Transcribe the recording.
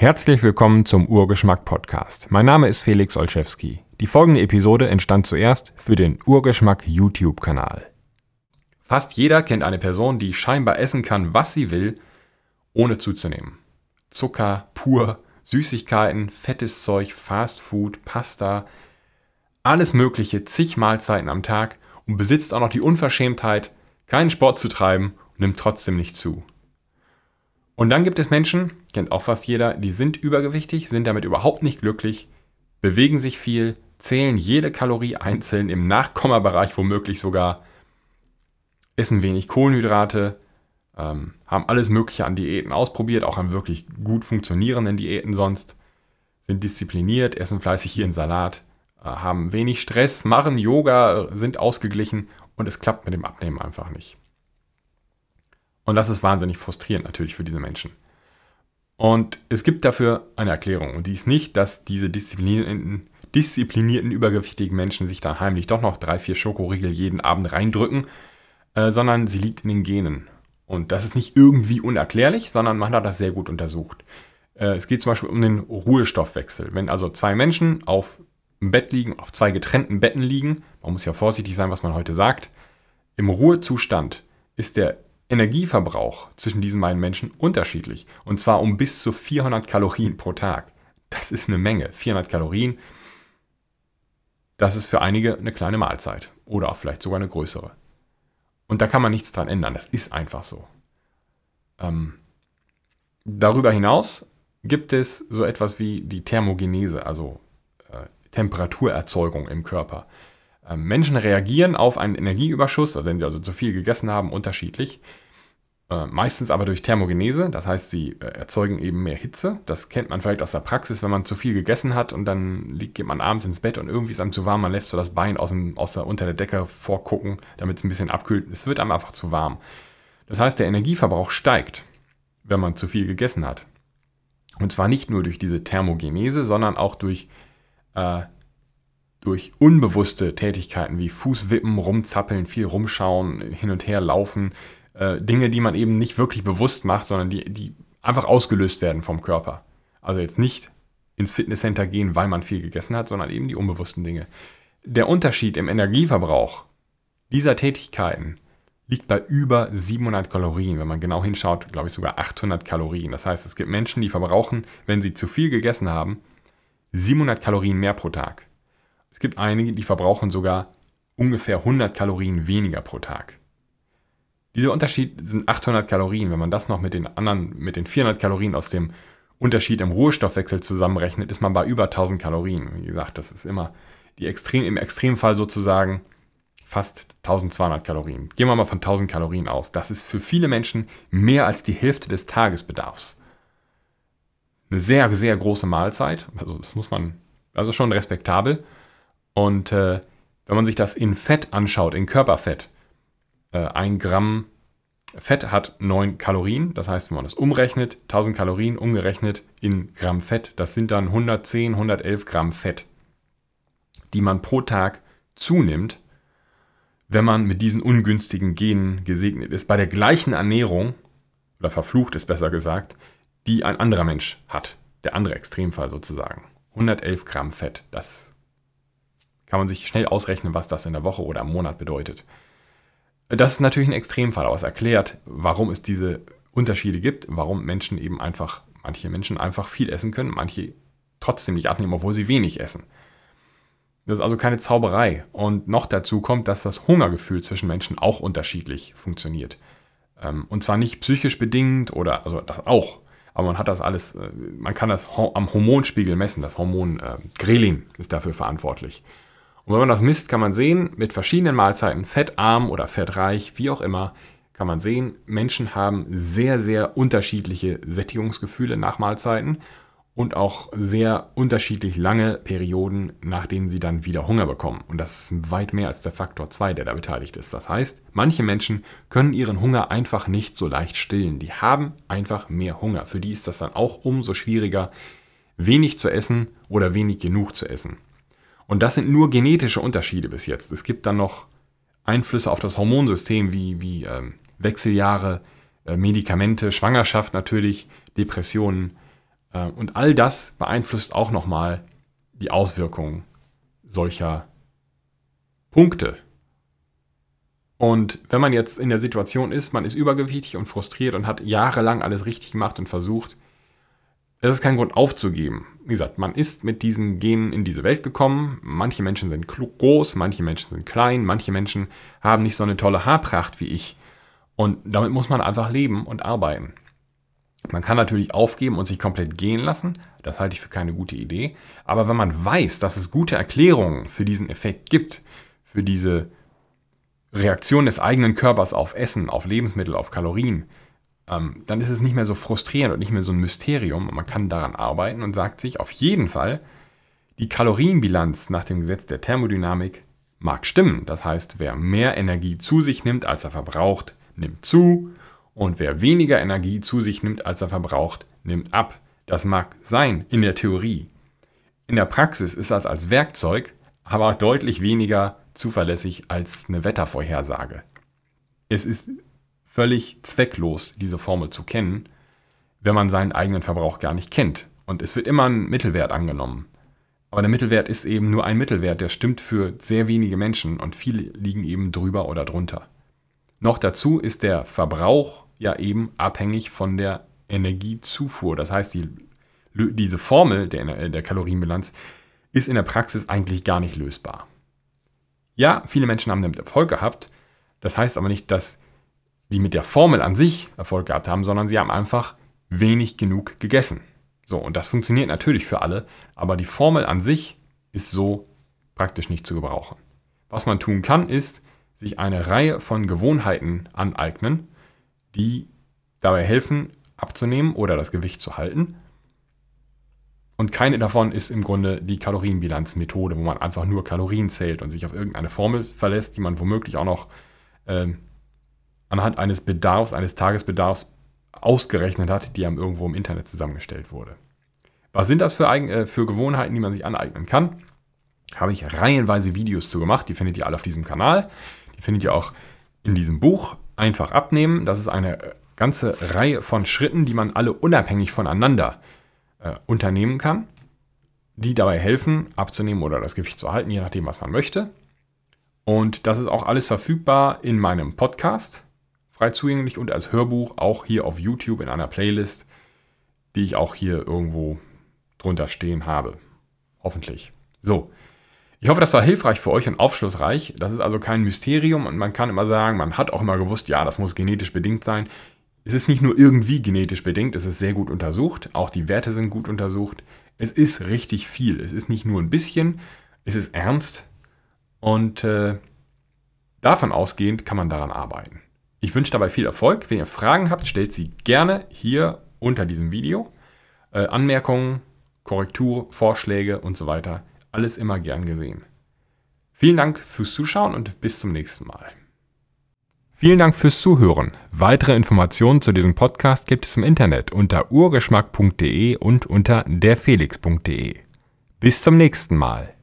Herzlich willkommen zum Urgeschmack Podcast. Mein Name ist Felix Olszewski. Die folgende Episode entstand zuerst für den Urgeschmack YouTube-Kanal. Fast jeder kennt eine Person, die scheinbar essen kann, was sie will, ohne zuzunehmen. Zucker, pur, Süßigkeiten, fettes Zeug, Fastfood, Pasta, alles Mögliche, zig Mahlzeiten am Tag und besitzt auch noch die Unverschämtheit, keinen Sport zu treiben und nimmt trotzdem nicht zu. Und dann gibt es Menschen, kennt auch fast jeder, die sind übergewichtig, sind damit überhaupt nicht glücklich, bewegen sich viel, zählen jede Kalorie einzeln im Nachkommabereich womöglich sogar, essen wenig Kohlenhydrate, ähm, haben alles Mögliche an Diäten ausprobiert, auch an wirklich gut funktionierenden Diäten sonst, sind diszipliniert, essen fleißig ihren Salat, äh, haben wenig Stress, machen Yoga, sind ausgeglichen und es klappt mit dem Abnehmen einfach nicht. Und das ist wahnsinnig frustrierend natürlich für diese Menschen. Und es gibt dafür eine Erklärung. Und die ist nicht, dass diese disziplinierten, disziplinierten übergewichtigen Menschen sich dann heimlich doch noch drei, vier Schokoriegel jeden Abend reindrücken, äh, sondern sie liegt in den Genen. Und das ist nicht irgendwie unerklärlich, sondern man hat das sehr gut untersucht. Äh, es geht zum Beispiel um den Ruhestoffwechsel. Wenn also zwei Menschen auf dem Bett liegen, auf zwei getrennten Betten liegen, man muss ja vorsichtig sein, was man heute sagt, im Ruhezustand ist der Energieverbrauch zwischen diesen beiden Menschen unterschiedlich. Und zwar um bis zu 400 Kalorien pro Tag. Das ist eine Menge. 400 Kalorien, das ist für einige eine kleine Mahlzeit. Oder auch vielleicht sogar eine größere. Und da kann man nichts dran ändern. Das ist einfach so. Ähm, darüber hinaus gibt es so etwas wie die Thermogenese, also äh, Temperaturerzeugung im Körper. Ähm, Menschen reagieren auf einen Energieüberschuss, also wenn sie also zu viel gegessen haben, unterschiedlich. Äh, meistens aber durch Thermogenese, das heißt, sie äh, erzeugen eben mehr Hitze. Das kennt man vielleicht aus der Praxis, wenn man zu viel gegessen hat und dann liegt, geht man abends ins Bett und irgendwie ist einem zu warm, man lässt so das Bein aus, dem, aus der, unter der Decke vorgucken, damit es ein bisschen abkühlt. Es wird einem einfach zu warm. Das heißt, der Energieverbrauch steigt, wenn man zu viel gegessen hat. Und zwar nicht nur durch diese Thermogenese, sondern auch durch äh, durch unbewusste Tätigkeiten wie Fußwippen, rumzappeln, viel rumschauen, hin und her laufen, äh, Dinge, die man eben nicht wirklich bewusst macht, sondern die, die einfach ausgelöst werden vom Körper. Also jetzt nicht ins Fitnesscenter gehen, weil man viel gegessen hat, sondern eben die unbewussten Dinge. Der Unterschied im Energieverbrauch dieser Tätigkeiten liegt bei über 700 Kalorien. Wenn man genau hinschaut, glaube ich sogar 800 Kalorien. Das heißt, es gibt Menschen, die verbrauchen, wenn sie zu viel gegessen haben, 700 Kalorien mehr pro Tag. Es gibt einige, die verbrauchen sogar ungefähr 100 Kalorien weniger pro Tag. Dieser Unterschied sind 800 Kalorien. Wenn man das noch mit den anderen, mit den 400 Kalorien aus dem Unterschied im Ruhestoffwechsel zusammenrechnet, ist man bei über 1000 Kalorien. Wie gesagt, das ist immer die Extrem, im Extremfall sozusagen fast 1200 Kalorien. Gehen wir mal von 1000 Kalorien aus. Das ist für viele Menschen mehr als die Hälfte des Tagesbedarfs. Eine sehr, sehr große Mahlzeit. Also das muss man, also schon respektabel. Und äh, wenn man sich das in Fett anschaut, in Körperfett, äh, ein Gramm Fett hat 9 Kalorien. Das heißt, wenn man das umrechnet, 1000 Kalorien umgerechnet in Gramm Fett, das sind dann 110, 111 Gramm Fett, die man pro Tag zunimmt, wenn man mit diesen ungünstigen Genen gesegnet ist. Bei der gleichen Ernährung, oder verflucht ist besser gesagt, die ein anderer Mensch hat. Der andere Extremfall sozusagen. 111 Gramm Fett. Das kann man sich schnell ausrechnen, was das in der Woche oder im Monat bedeutet. Das ist natürlich ein Extremfall, aber es erklärt, warum es diese Unterschiede gibt, warum Menschen eben einfach, manche Menschen einfach viel essen können, manche trotzdem nicht abnehmen, obwohl sie wenig essen. Das ist also keine Zauberei. Und noch dazu kommt, dass das Hungergefühl zwischen Menschen auch unterschiedlich funktioniert. Ähm, und zwar nicht psychisch bedingt oder, also das auch, aber man hat das alles, äh, man kann das am Hormonspiegel messen. Das Hormon äh, Grelin ist dafür verantwortlich. Und wenn man das misst, kann man sehen, mit verschiedenen Mahlzeiten, fettarm oder fettreich, wie auch immer, kann man sehen, Menschen haben sehr, sehr unterschiedliche Sättigungsgefühle nach Mahlzeiten und auch sehr unterschiedlich lange Perioden, nach denen sie dann wieder Hunger bekommen. Und das ist weit mehr als der Faktor 2, der da beteiligt ist. Das heißt, manche Menschen können ihren Hunger einfach nicht so leicht stillen. Die haben einfach mehr Hunger. Für die ist das dann auch umso schwieriger, wenig zu essen oder wenig genug zu essen. Und das sind nur genetische Unterschiede bis jetzt. Es gibt dann noch Einflüsse auf das Hormonsystem wie, wie ähm, Wechseljahre, äh, Medikamente, Schwangerschaft natürlich, Depressionen. Äh, und all das beeinflusst auch nochmal die Auswirkungen solcher Punkte. Und wenn man jetzt in der Situation ist, man ist übergewichtig und frustriert und hat jahrelang alles richtig gemacht und versucht, es ist kein Grund aufzugeben. Wie gesagt, man ist mit diesen Genen in diese Welt gekommen. Manche Menschen sind groß, manche Menschen sind klein, manche Menschen haben nicht so eine tolle Haarpracht wie ich. Und damit muss man einfach leben und arbeiten. Man kann natürlich aufgeben und sich komplett gehen lassen. Das halte ich für keine gute Idee. Aber wenn man weiß, dass es gute Erklärungen für diesen Effekt gibt, für diese Reaktion des eigenen Körpers auf Essen, auf Lebensmittel, auf Kalorien, ähm, dann ist es nicht mehr so frustrierend und nicht mehr so ein Mysterium. Und man kann daran arbeiten und sagt sich auf jeden Fall, die Kalorienbilanz nach dem Gesetz der Thermodynamik mag stimmen. Das heißt, wer mehr Energie zu sich nimmt, als er verbraucht, nimmt zu. Und wer weniger Energie zu sich nimmt, als er verbraucht, nimmt ab. Das mag sein in der Theorie. In der Praxis ist das als Werkzeug aber deutlich weniger zuverlässig als eine Wettervorhersage. Es ist völlig zwecklos, diese Formel zu kennen, wenn man seinen eigenen Verbrauch gar nicht kennt. Und es wird immer ein Mittelwert angenommen. Aber der Mittelwert ist eben nur ein Mittelwert, der stimmt für sehr wenige Menschen und viele liegen eben drüber oder drunter. Noch dazu ist der Verbrauch ja eben abhängig von der Energiezufuhr. Das heißt, die, diese Formel der, der Kalorienbilanz ist in der Praxis eigentlich gar nicht lösbar. Ja, viele Menschen haben damit Erfolg gehabt. Das heißt aber nicht, dass die mit der Formel an sich Erfolg gehabt haben, sondern sie haben einfach wenig genug gegessen. So, und das funktioniert natürlich für alle, aber die Formel an sich ist so praktisch nicht zu gebrauchen. Was man tun kann, ist, sich eine Reihe von Gewohnheiten aneignen, die dabei helfen, abzunehmen oder das Gewicht zu halten und keine davon ist im Grunde die Kalorienbilanzmethode, wo man einfach nur Kalorien zählt und sich auf irgendeine Formel verlässt, die man womöglich auch noch äh, anhand eines Bedarfs, eines Tagesbedarfs ausgerechnet hat, die einem irgendwo im Internet zusammengestellt wurde. Was sind das für, äh, für Gewohnheiten, die man sich aneignen kann? Habe ich reihenweise Videos zu gemacht, die findet ihr alle auf diesem Kanal. Die findet ihr auch in diesem Buch. Einfach abnehmen. Das ist eine äh, ganze Reihe von Schritten, die man alle unabhängig voneinander äh, unternehmen kann, die dabei helfen, abzunehmen oder das Gewicht zu halten, je nachdem, was man möchte. Und das ist auch alles verfügbar in meinem Podcast, frei zugänglich und als Hörbuch auch hier auf YouTube in einer Playlist, die ich auch hier irgendwo drunter stehen habe. Hoffentlich. So. Ich hoffe, das war hilfreich für euch und aufschlussreich. Das ist also kein Mysterium und man kann immer sagen, man hat auch immer gewusst, ja, das muss genetisch bedingt sein. Es ist nicht nur irgendwie genetisch bedingt, es ist sehr gut untersucht, auch die Werte sind gut untersucht. Es ist richtig viel, es ist nicht nur ein bisschen, es ist ernst und äh, davon ausgehend kann man daran arbeiten. Ich wünsche dabei viel Erfolg. Wenn ihr Fragen habt, stellt sie gerne hier unter diesem Video. Äh, Anmerkungen, Korrektur, Vorschläge und so weiter, alles immer gern gesehen. Vielen Dank fürs Zuschauen und bis zum nächsten Mal. Vielen Dank fürs Zuhören. Weitere Informationen zu diesem Podcast gibt es im Internet unter urgeschmack.de und unter derfelix.de. Bis zum nächsten Mal.